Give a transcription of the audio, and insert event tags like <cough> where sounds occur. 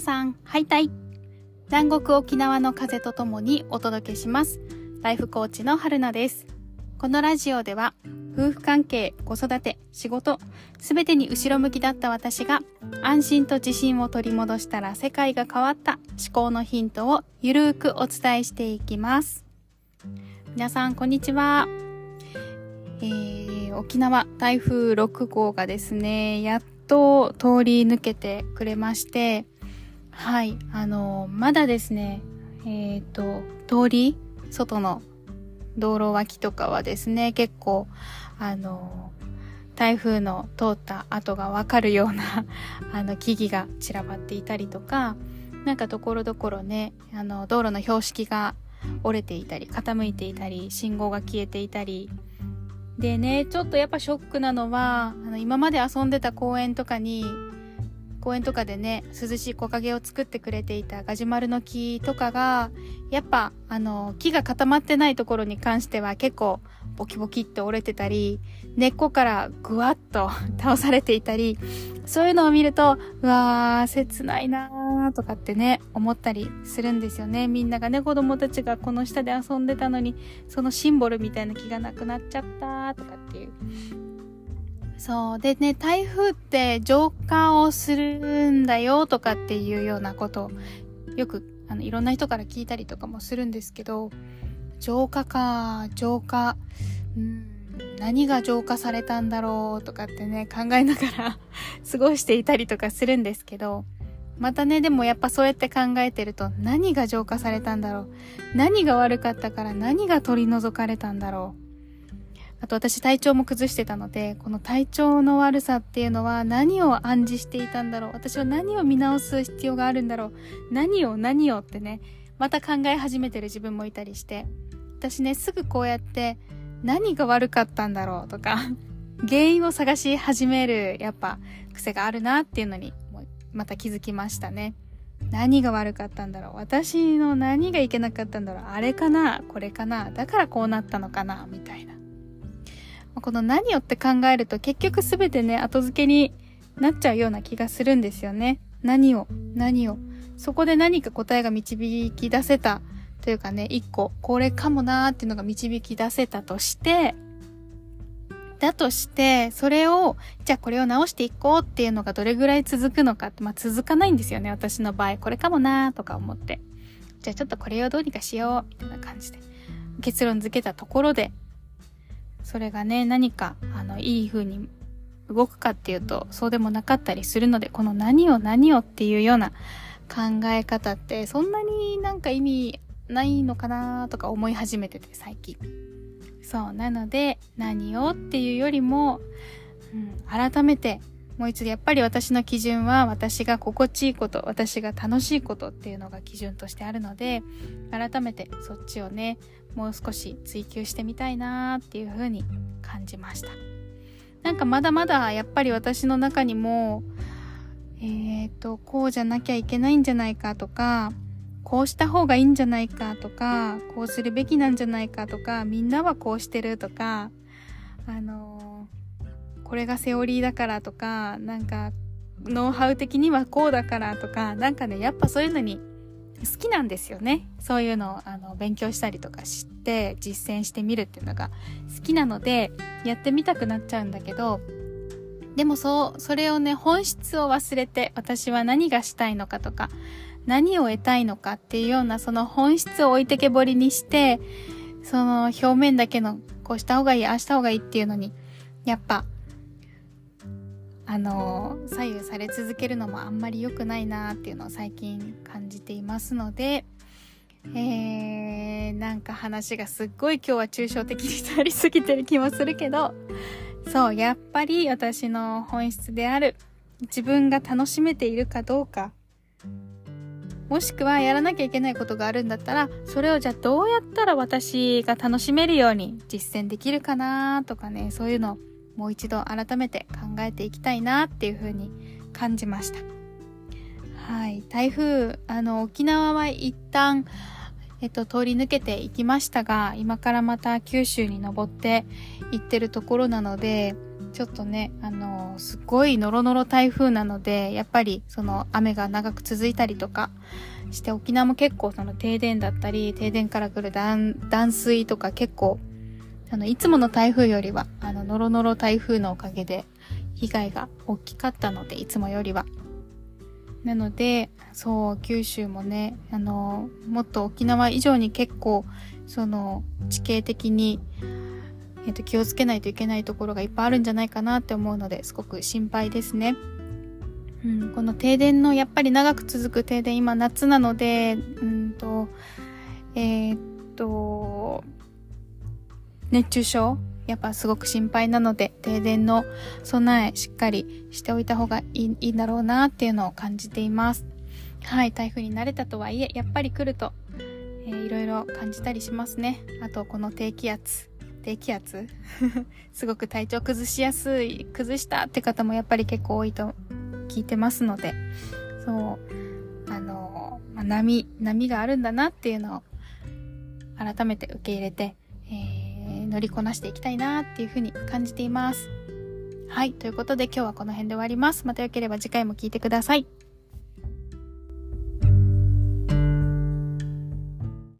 皆さん、ハイタイ南国沖縄の風とともにお届けします。ライフコーチの春菜です。このラジオでは、夫婦関係、子育て、仕事、すべてに後ろ向きだった私が、安心と自信を取り戻したら世界が変わった思考のヒントをゆるーくお伝えしていきます。皆さん、こんにちは。えー、沖縄台風6号がですね、やっと通り抜けてくれまして、はい、あの、まだですね、えっ、ー、と、通り、外の道路脇とかはですね、結構、あの、台風の通った跡がわかるような <laughs> あの、木々が散らばっていたりとか、なんかところどころね、あの、道路の標識が折れていたり、傾いていたり、信号が消えていたり、でね、ちょっとやっぱショックなのは、あの今まで遊んでた公園とかに、公園とかでね、涼しい木陰を作ってくれていたガジュマルの木とかが、やっぱ、あの、木が固まってないところに関しては結構ボキボキって折れてたり、根っこからぐわっと <laughs> 倒されていたり、そういうのを見ると、うわー、切ないなーとかってね、思ったりするんですよね。みんながね、子供たちがこの下で遊んでたのに、そのシンボルみたいな木がなくなっちゃったとかっていう。そう。でね、台風って浄化をするんだよとかっていうようなことよくあのいろんな人から聞いたりとかもするんですけど、浄化か、浄化。うん、何が浄化されたんだろうとかってね、考えながら <laughs> 過ごしていたりとかするんですけど、またね、でもやっぱそうやって考えてると、何が浄化されたんだろう何が悪かったから何が取り除かれたんだろうあと私体調も崩してたので、この体調の悪さっていうのは何を暗示していたんだろう。私は何を見直す必要があるんだろう。何を何をってね、また考え始めてる自分もいたりして、私ね、すぐこうやって何が悪かったんだろうとか、原因を探し始める、やっぱ癖があるなっていうのに、また気づきましたね。何が悪かったんだろう。私の何がいけなかったんだろう。あれかなこれかなだからこうなったのかなみたいな。この何をって考えると結局全てね、後付けになっちゃうような気がするんですよね。何を何をそこで何か答えが導き出せたというかね、一個、これかもなーっていうのが導き出せたとして、だとして、それを、じゃあこれを直していこうっていうのがどれぐらい続くのかって、まあ続かないんですよね、私の場合。これかもなーとか思って。じゃあちょっとこれをどうにかしよう、みたいな感じで。結論付けたところで、それがね、何か、あの、いい風に動くかっていうと、そうでもなかったりするので、この何を何をっていうような考え方って、そんなになんか意味ないのかなとか思い始めてて最近。そうなので何をっていうよりも、うん、改めてもう一度やっぱり私の基準は私が心地いいこと私が楽しいことっていうのが基準としてあるので改めてそっちをねもう少し追求してみたいなっていう風に感じました。なんかまだまだやっぱり私の中にもえっ、ー、とこうじゃなきゃいけないんじゃないかとかこうした方がいいんじゃないかとか、こうするべきなんじゃないかとか、みんなはこうしてるとか、あの、これがセオリーだからとか、なんか、ノウハウ的にはこうだからとか、なんかね、やっぱそういうのに好きなんですよね。そういうのをあの勉強したりとかして実践してみるっていうのが好きなので、やってみたくなっちゃうんだけど、でもそう、それをね、本質を忘れて、私は何がしたいのかとか、何を得たいのかっていうようなその本質を置いてけぼりにして、その表面だけのこうした方がいい、ああした方がいいっていうのに、やっぱ、あの、左右され続けるのもあんまり良くないなっていうのを最近感じていますので、えー、なんか話がすっごい今日は抽象的になりすぎてる気もするけど、そう、やっぱり私の本質である自分が楽しめているかどうか。もしくはやらなきゃいけないことがあるんだったら、それをじゃあどうやったら私が楽しめるように実践できるかなとかね、そういうのをもう一度改めて考えていきたいなっていうふうに感じました。はい。台風、あの、沖縄は一旦、えっと、通り抜けていきましたが、今からまた九州に登って行ってるところなので、ちょっとね、あのすごいノロノロ台風なので、やっぱりその雨が長く続いたりとかして沖縄も結構その停電だったり、停電から来る断水とか結構、あの、いつもの台風よりは、あの、ノロノロ台風のおかげで被害が大きかったので、いつもよりは。なので、そう、九州もね、あの、もっと沖縄以上に結構、その、地形的に、えっ、と、気をつけないといけないところがいっぱいあるんじゃないかなって思うので、すごく心配ですね。うん、この停電の、やっぱり長く続く停電、今夏なので、うんと、えー、っと、熱中症やっぱすごく心配なので、停電の備えしっかりしておいた方がいいいいんだろうなっていうのを感じています。はい、台風に慣れたとはいえ、やっぱり来ると、えー、いろいろ感じたりしますね。あと、この低気圧。低気圧？<laughs> すごく体調崩しやすい、崩したって方もやっぱり結構多いと聞いてますので、そう、あの、まあ、波、波があるんだなっていうのを改めて受け入れて、乗りこなしていきたいなっていうふうに感じています。はい。ということで今日はこの辺で終わります。また良ければ次回も聴いてください。